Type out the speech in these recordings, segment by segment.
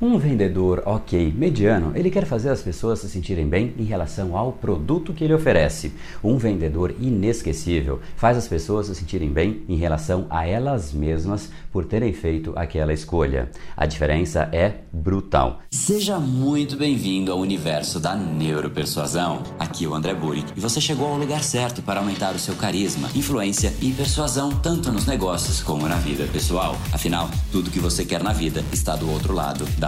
Um vendedor ok, mediano, ele quer fazer as pessoas se sentirem bem em relação ao produto que ele oferece. Um vendedor inesquecível faz as pessoas se sentirem bem em relação a elas mesmas por terem feito aquela escolha. A diferença é brutal. Seja muito bem-vindo ao universo da neuropersuasão. Aqui é o André Burick e você chegou ao lugar certo para aumentar o seu carisma, influência e persuasão tanto nos negócios como na vida pessoal. Afinal, tudo que você quer na vida está do outro lado da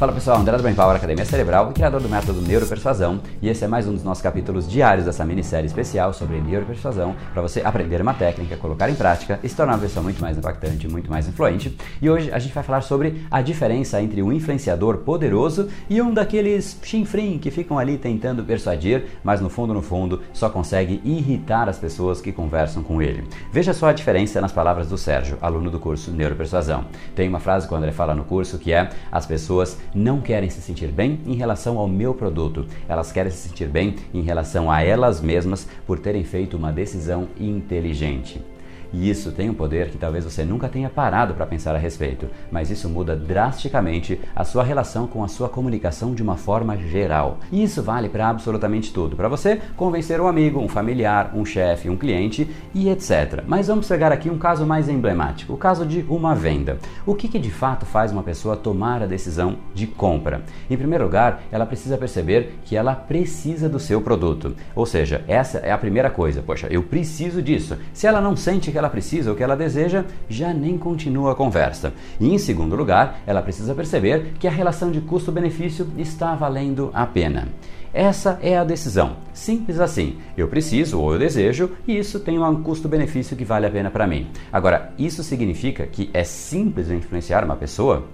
Fala pessoal, André do Brain Power Academia Cerebral e criador do método Neuropersuasão, e esse é mais um dos nossos capítulos diários dessa minissérie especial sobre neuropersuasão para você aprender uma técnica, colocar em prática e se tornar uma pessoa muito mais impactante, muito mais influente. E hoje a gente vai falar sobre a diferença entre um influenciador poderoso e um daqueles chinfrim que ficam ali tentando persuadir, mas no fundo, no fundo, só consegue irritar as pessoas que conversam com ele. Veja só a diferença nas palavras do Sérgio, aluno do curso Neuropersuasão. Tem uma frase que o André fala no curso que é: as pessoas não querem se sentir bem em relação ao meu produto, elas querem se sentir bem em relação a elas mesmas por terem feito uma decisão inteligente. E isso tem um poder que talvez você nunca tenha parado para pensar a respeito, mas isso muda drasticamente a sua relação com a sua comunicação de uma forma geral. E isso vale para absolutamente tudo, para você convencer um amigo, um familiar, um chefe, um cliente e etc. Mas vamos pegar aqui um caso mais emblemático, o caso de uma venda. O que, que de fato faz uma pessoa tomar a decisão de compra? Em primeiro lugar, ela precisa perceber que ela precisa do seu produto. Ou seja, essa é a primeira coisa. Poxa, eu preciso disso. Se ela não sente que ela precisa ou que ela deseja, já nem continua a conversa. E em segundo lugar, ela precisa perceber que a relação de custo-benefício está valendo a pena. Essa é a decisão. Simples assim. Eu preciso ou eu desejo e isso tem um custo-benefício que vale a pena para mim. Agora, isso significa que é simples influenciar uma pessoa?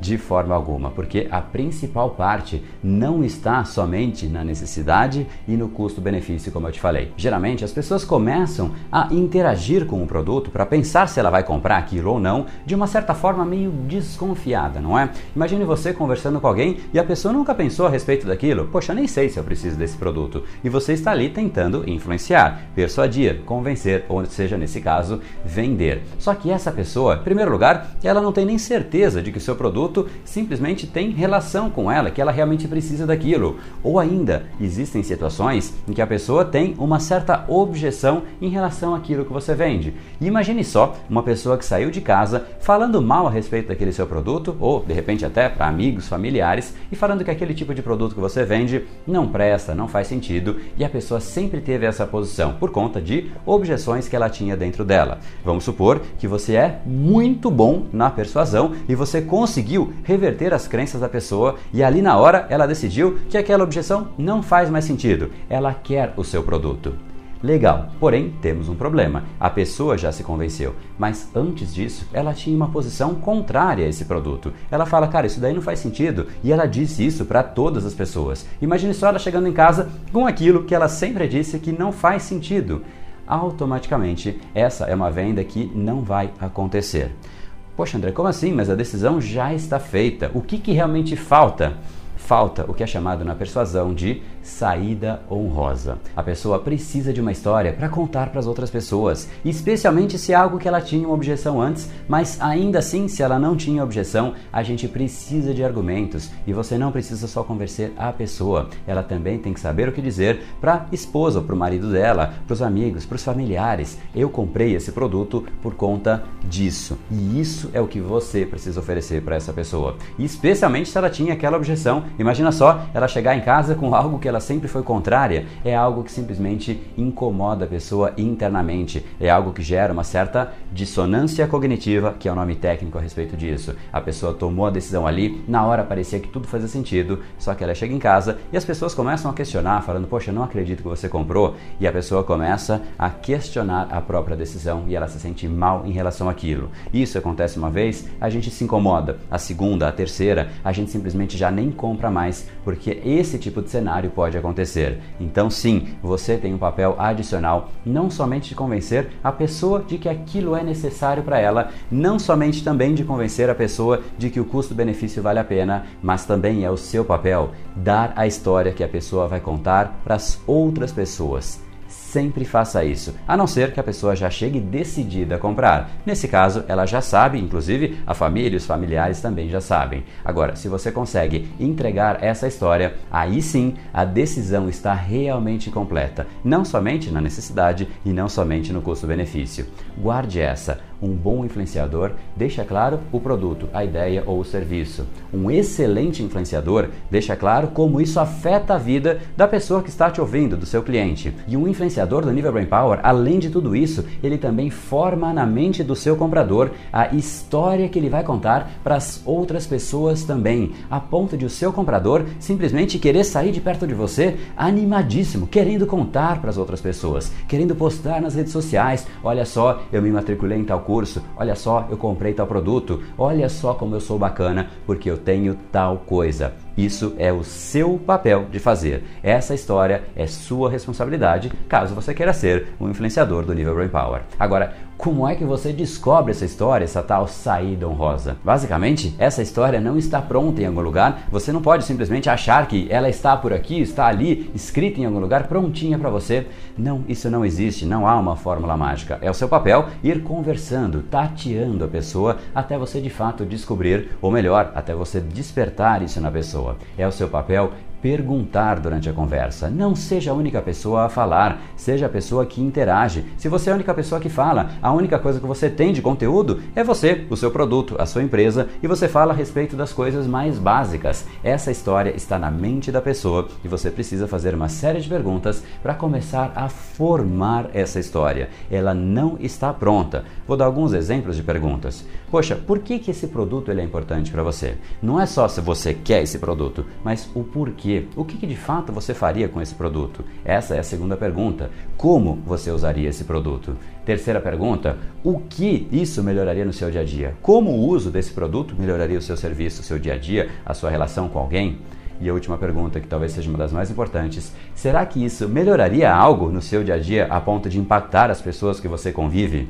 De forma alguma, porque a principal parte não está somente na necessidade e no custo-benefício, como eu te falei. Geralmente as pessoas começam a interagir com o produto para pensar se ela vai comprar aquilo ou não, de uma certa forma meio desconfiada, não é? Imagine você conversando com alguém e a pessoa nunca pensou a respeito daquilo. Poxa, nem sei se eu preciso desse produto. E você está ali tentando influenciar, persuadir, convencer, ou seja, nesse caso, vender. Só que essa pessoa, em primeiro lugar, ela não tem nem certeza de que o seu produto produto simplesmente tem relação com ela, que ela realmente precisa daquilo. Ou ainda, existem situações em que a pessoa tem uma certa objeção em relação àquilo que você vende. Imagine só uma pessoa que saiu de casa falando mal a respeito daquele seu produto, ou de repente até para amigos, familiares, e falando que aquele tipo de produto que você vende não presta, não faz sentido, e a pessoa sempre teve essa posição por conta de objeções que ela tinha dentro dela. Vamos supor que você é muito bom na persuasão e você conseguiu conseguiu reverter as crenças da pessoa e ali na hora ela decidiu que aquela objeção não faz mais sentido. Ela quer o seu produto. Legal, porém temos um problema. A pessoa já se convenceu, mas antes disso ela tinha uma posição contrária a esse produto. Ela fala, cara, isso daí não faz sentido, e ela disse isso para todas as pessoas. Imagine só ela chegando em casa com aquilo que ela sempre disse que não faz sentido. Automaticamente, essa é uma venda que não vai acontecer. Poxa, André, como assim? Mas a decisão já está feita. O que, que realmente falta? Falta o que é chamado na persuasão de saída honrosa. A pessoa precisa de uma história para contar para as outras pessoas, especialmente se é algo que ela tinha uma objeção antes, mas ainda assim, se ela não tinha objeção, a gente precisa de argumentos e você não precisa só convencer a pessoa, ela também tem que saber o que dizer para esposa, para o marido dela, para os amigos, para os familiares. Eu comprei esse produto por conta disso e isso é o que você precisa oferecer para essa pessoa, e especialmente se ela tinha aquela objeção. Imagina só ela chegar em casa com algo que ela ela sempre foi contrária, é algo que simplesmente incomoda a pessoa internamente, é algo que gera uma certa dissonância cognitiva, que é o nome técnico a respeito disso. A pessoa tomou a decisão ali, na hora parecia que tudo fazia sentido, só que ela chega em casa e as pessoas começam a questionar, falando: Poxa, não acredito que você comprou, e a pessoa começa a questionar a própria decisão e ela se sente mal em relação àquilo. Isso acontece uma vez, a gente se incomoda, a segunda, a terceira, a gente simplesmente já nem compra mais, porque esse tipo de cenário pode acontecer. Então, sim, você tem um papel adicional, não somente de convencer a pessoa de que aquilo é necessário para ela, não somente também de convencer a pessoa de que o custo-benefício vale a pena, mas também é o seu papel dar a história que a pessoa vai contar para as outras pessoas. Sempre faça isso, a não ser que a pessoa já chegue decidida a comprar. Nesse caso, ela já sabe, inclusive a família e os familiares também já sabem. Agora, se você consegue entregar essa história, aí sim a decisão está realmente completa, não somente na necessidade e não somente no custo-benefício. Guarde essa. Um bom influenciador deixa claro o produto, a ideia ou o serviço. Um excelente influenciador deixa claro como isso afeta a vida da pessoa que está te ouvindo, do seu cliente. E um influenciador do nível Brain Power, além de tudo isso, ele também forma na mente do seu comprador a história que ele vai contar para as outras pessoas também, a ponto de o seu comprador simplesmente querer sair de perto de você animadíssimo, querendo contar para as outras pessoas, querendo postar nas redes sociais: olha só, eu me matriculei em tal curso, olha só, eu comprei tal produto, olha só como eu sou bacana porque eu tenho tal coisa. Isso é o seu papel de fazer. Essa história é sua responsabilidade, caso você queira ser um influenciador do nível Brain Power. Agora, como é que você descobre essa história, essa tal saída honrosa? Basicamente, essa história não está pronta em algum lugar. Você não pode simplesmente achar que ela está por aqui, está ali, escrita em algum lugar, prontinha para você. Não, isso não existe. Não há uma fórmula mágica. É o seu papel ir conversando, tateando a pessoa até você de fato descobrir, ou melhor, até você despertar isso na pessoa. É o seu papel perguntar durante a conversa. Não seja a única pessoa a falar, seja a pessoa que interage. Se você é a única pessoa que fala, a única coisa que você tem de conteúdo é você, o seu produto, a sua empresa, e você fala a respeito das coisas mais básicas. Essa história está na mente da pessoa e você precisa fazer uma série de perguntas para começar a formar essa história. Ela não está pronta. Vou dar alguns exemplos de perguntas. Poxa, por que, que esse produto ele é importante para você? Não é só se você quer esse produto, mas o porquê O que, que de fato você faria com esse produto? Essa é a segunda pergunta. Como você usaria esse produto? Terceira pergunta: o que isso melhoraria no seu dia a dia? Como o uso desse produto melhoraria o seu serviço, o seu dia a dia, a sua relação com alguém? E a última pergunta, que talvez seja uma das mais importantes: será que isso melhoraria algo no seu dia a dia a ponto de impactar as pessoas que você convive?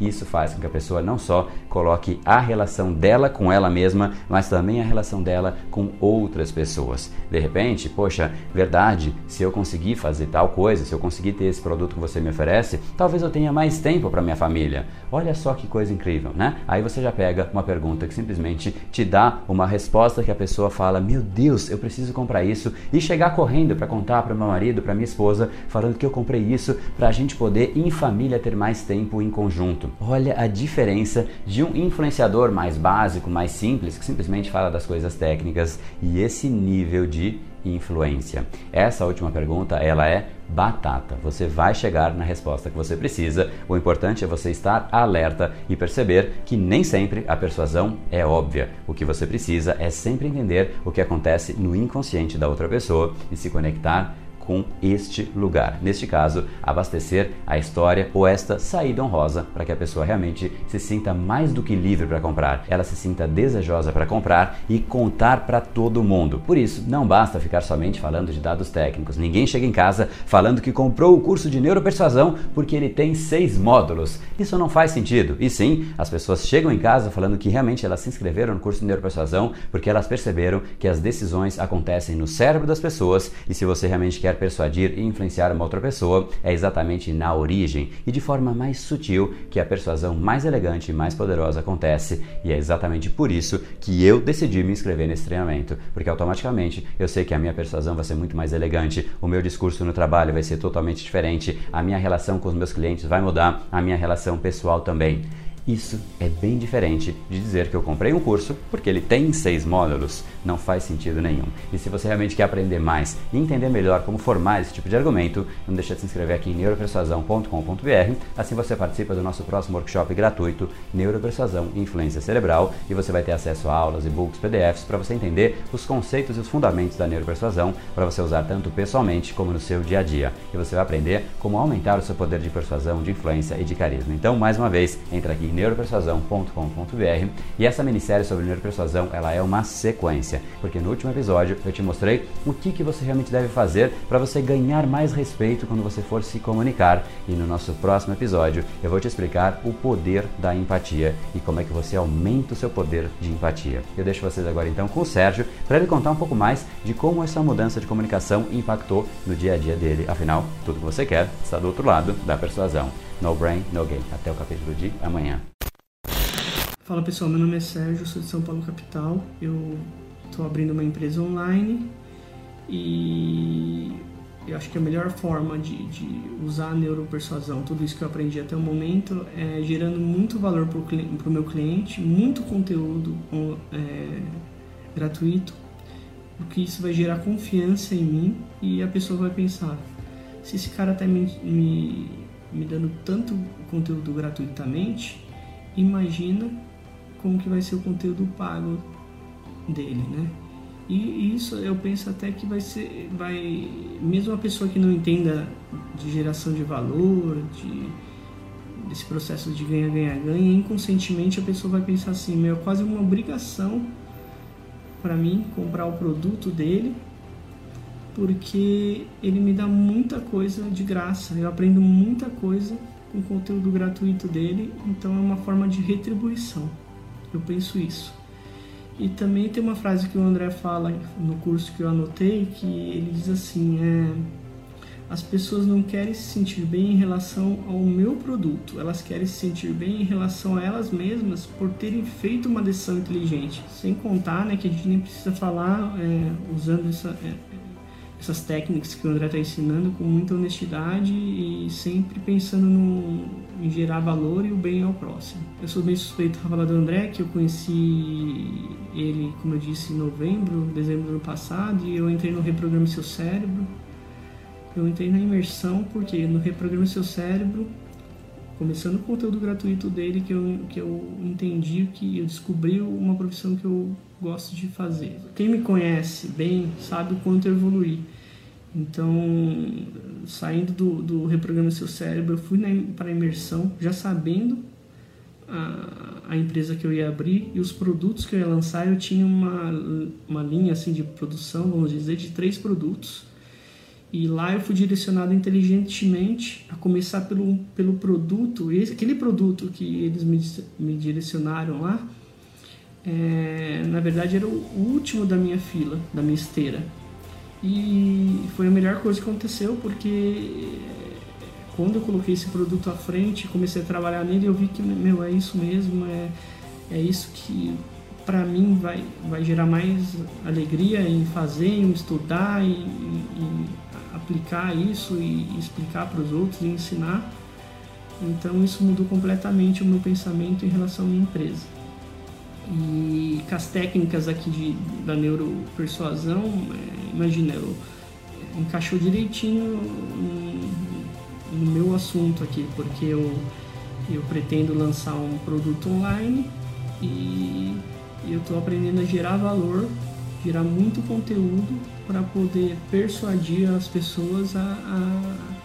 Isso faz com que a pessoa não só coloque a relação dela com ela mesma, mas também a relação dela com outras pessoas. De repente, poxa, verdade, se eu conseguir fazer tal coisa, se eu conseguir ter esse produto que você me oferece, talvez eu tenha mais tempo para minha família. Olha só que coisa incrível, né? Aí você já pega uma pergunta que simplesmente te dá uma resposta que a pessoa fala: "Meu Deus, eu preciso comprar isso" e chegar correndo para contar para meu marido, para minha esposa, falando que eu comprei isso para a gente poder em família ter mais tempo em conjunto. Olha a diferença de um influenciador mais básico, mais simples, que simplesmente fala das coisas técnicas e esse nível de influência. Essa última pergunta, ela é batata. Você vai chegar na resposta que você precisa. O importante é você estar alerta e perceber que nem sempre a persuasão é óbvia. O que você precisa é sempre entender o que acontece no inconsciente da outra pessoa e se conectar com este lugar. Neste caso, abastecer a história ou esta saída honrosa para que a pessoa realmente se sinta mais do que livre para comprar, ela se sinta desejosa para comprar e contar para todo mundo. Por isso, não basta ficar somente falando de dados técnicos. Ninguém chega em casa falando que comprou o curso de neuropersuasão porque ele tem seis módulos. Isso não faz sentido. E sim, as pessoas chegam em casa falando que realmente elas se inscreveram no curso de neuropersuasão porque elas perceberam que as decisões acontecem no cérebro das pessoas e se você realmente quer persuadir e influenciar uma outra pessoa é exatamente na origem e de forma mais sutil que a persuasão mais elegante e mais poderosa acontece, e é exatamente por isso que eu decidi me inscrever nesse treinamento, porque automaticamente eu sei que a minha persuasão vai ser muito mais elegante, o meu discurso no trabalho vai ser totalmente diferente, a minha relação com os meus clientes vai mudar, a minha relação pessoal também. Isso é bem diferente de dizer que eu comprei um curso porque ele tem seis módulos. Não faz sentido nenhum. E se você realmente quer aprender mais e entender melhor como formar esse tipo de argumento, não deixe de se inscrever aqui em neuropersuasão.com.br. Assim você participa do nosso próximo workshop gratuito Neuropersuasão e Influência Cerebral e você vai ter acesso a aulas, e-books, PDFs para você entender os conceitos e os fundamentos da neuropersuasão para você usar tanto pessoalmente como no seu dia a dia. E você vai aprender como aumentar o seu poder de persuasão, de influência e de carisma. Então, mais uma vez, entra aqui em neuropersuasão.com.br e essa minissérie sobre neuropersuasão ela é uma sequência, porque no último episódio eu te mostrei o que, que você realmente deve fazer para você ganhar mais respeito quando você for se comunicar e no nosso próximo episódio eu vou te explicar o poder da empatia e como é que você aumenta o seu poder de empatia. Eu deixo vocês agora então com o Sérgio para ele contar um pouco mais de como essa mudança de comunicação impactou no dia a dia dele. Afinal, tudo que você quer está do outro lado da persuasão. No brain, no game. Até o capítulo de amanhã. Fala pessoal, meu nome é Sérgio, sou de São Paulo capital. Eu estou abrindo uma empresa online e eu acho que a melhor forma de, de, usar a neuropersuasão, tudo isso que eu aprendi até o momento, é gerando muito valor para o meu cliente, muito conteúdo é, gratuito, porque isso vai gerar confiança em mim e a pessoa vai pensar: se esse cara está me, me, me dando tanto conteúdo gratuitamente, imagina como que vai ser o conteúdo pago dele, né? E isso eu penso até que vai ser, vai, mesmo a pessoa que não entenda de geração de valor, de desse processo de ganha, ganha, ganha, inconscientemente a pessoa vai pensar assim, meu, é quase uma obrigação para mim comprar o produto dele, porque ele me dá muita coisa de graça, eu aprendo muita coisa com o conteúdo gratuito dele, então é uma forma de retribuição. Eu penso isso. E também tem uma frase que o André fala no curso que eu anotei, que ele diz assim, é, as pessoas não querem se sentir bem em relação ao meu produto, elas querem se sentir bem em relação a elas mesmas por terem feito uma decisão inteligente. Sem contar né, que a gente nem precisa falar é, usando essa, é, essas técnicas que o André está ensinando com muita honestidade e sempre pensando no, em gerar valor e o bem ao próximo. Eu sou bem suspeito para falar do André, que eu conheci ele, como eu disse, em novembro, dezembro do ano passado, e eu entrei no Reprograme Seu Cérebro. Eu entrei na imersão porque no Reprograme Seu Cérebro, começando o conteúdo gratuito dele, que eu, que eu entendi, que eu descobri uma profissão que eu gosto de fazer. Quem me conhece bem sabe o quanto eu evoluí. Então, saindo do, do Reprograma Seu Cérebro, eu fui para a imersão já sabendo a, a, empresa que eu ia abrir e os produtos que eu ia lançar. Eu tinha uma, uma linha assim de produção, vamos dizer, de três produtos. E lá eu fui direcionado inteligentemente a começar pelo, pelo produto, esse, aquele produto que eles me, me direcionaram lá, é, na verdade era o último da minha fila, da minha esteira. E foi a melhor coisa que aconteceu porque quando eu coloquei esse produto à frente, comecei a trabalhar nele, eu vi que meu é isso mesmo, é, é isso que para mim vai, vai gerar mais alegria em fazer, em estudar e, e aplicar isso e explicar para os outros e ensinar. Então isso mudou completamente o meu pensamento em relação à minha empresa. E com as técnicas aqui de, da neuropersuasão, é, imagina, eu, encaixou direitinho no, no meu assunto aqui, porque eu, eu pretendo lançar um produto online e eu estou aprendendo a gerar valor, gerar muito conteúdo para poder persuadir as pessoas a, a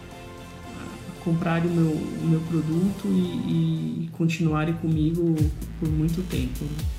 comprarem o meu, o meu produto e, e continuarem comigo por muito tempo.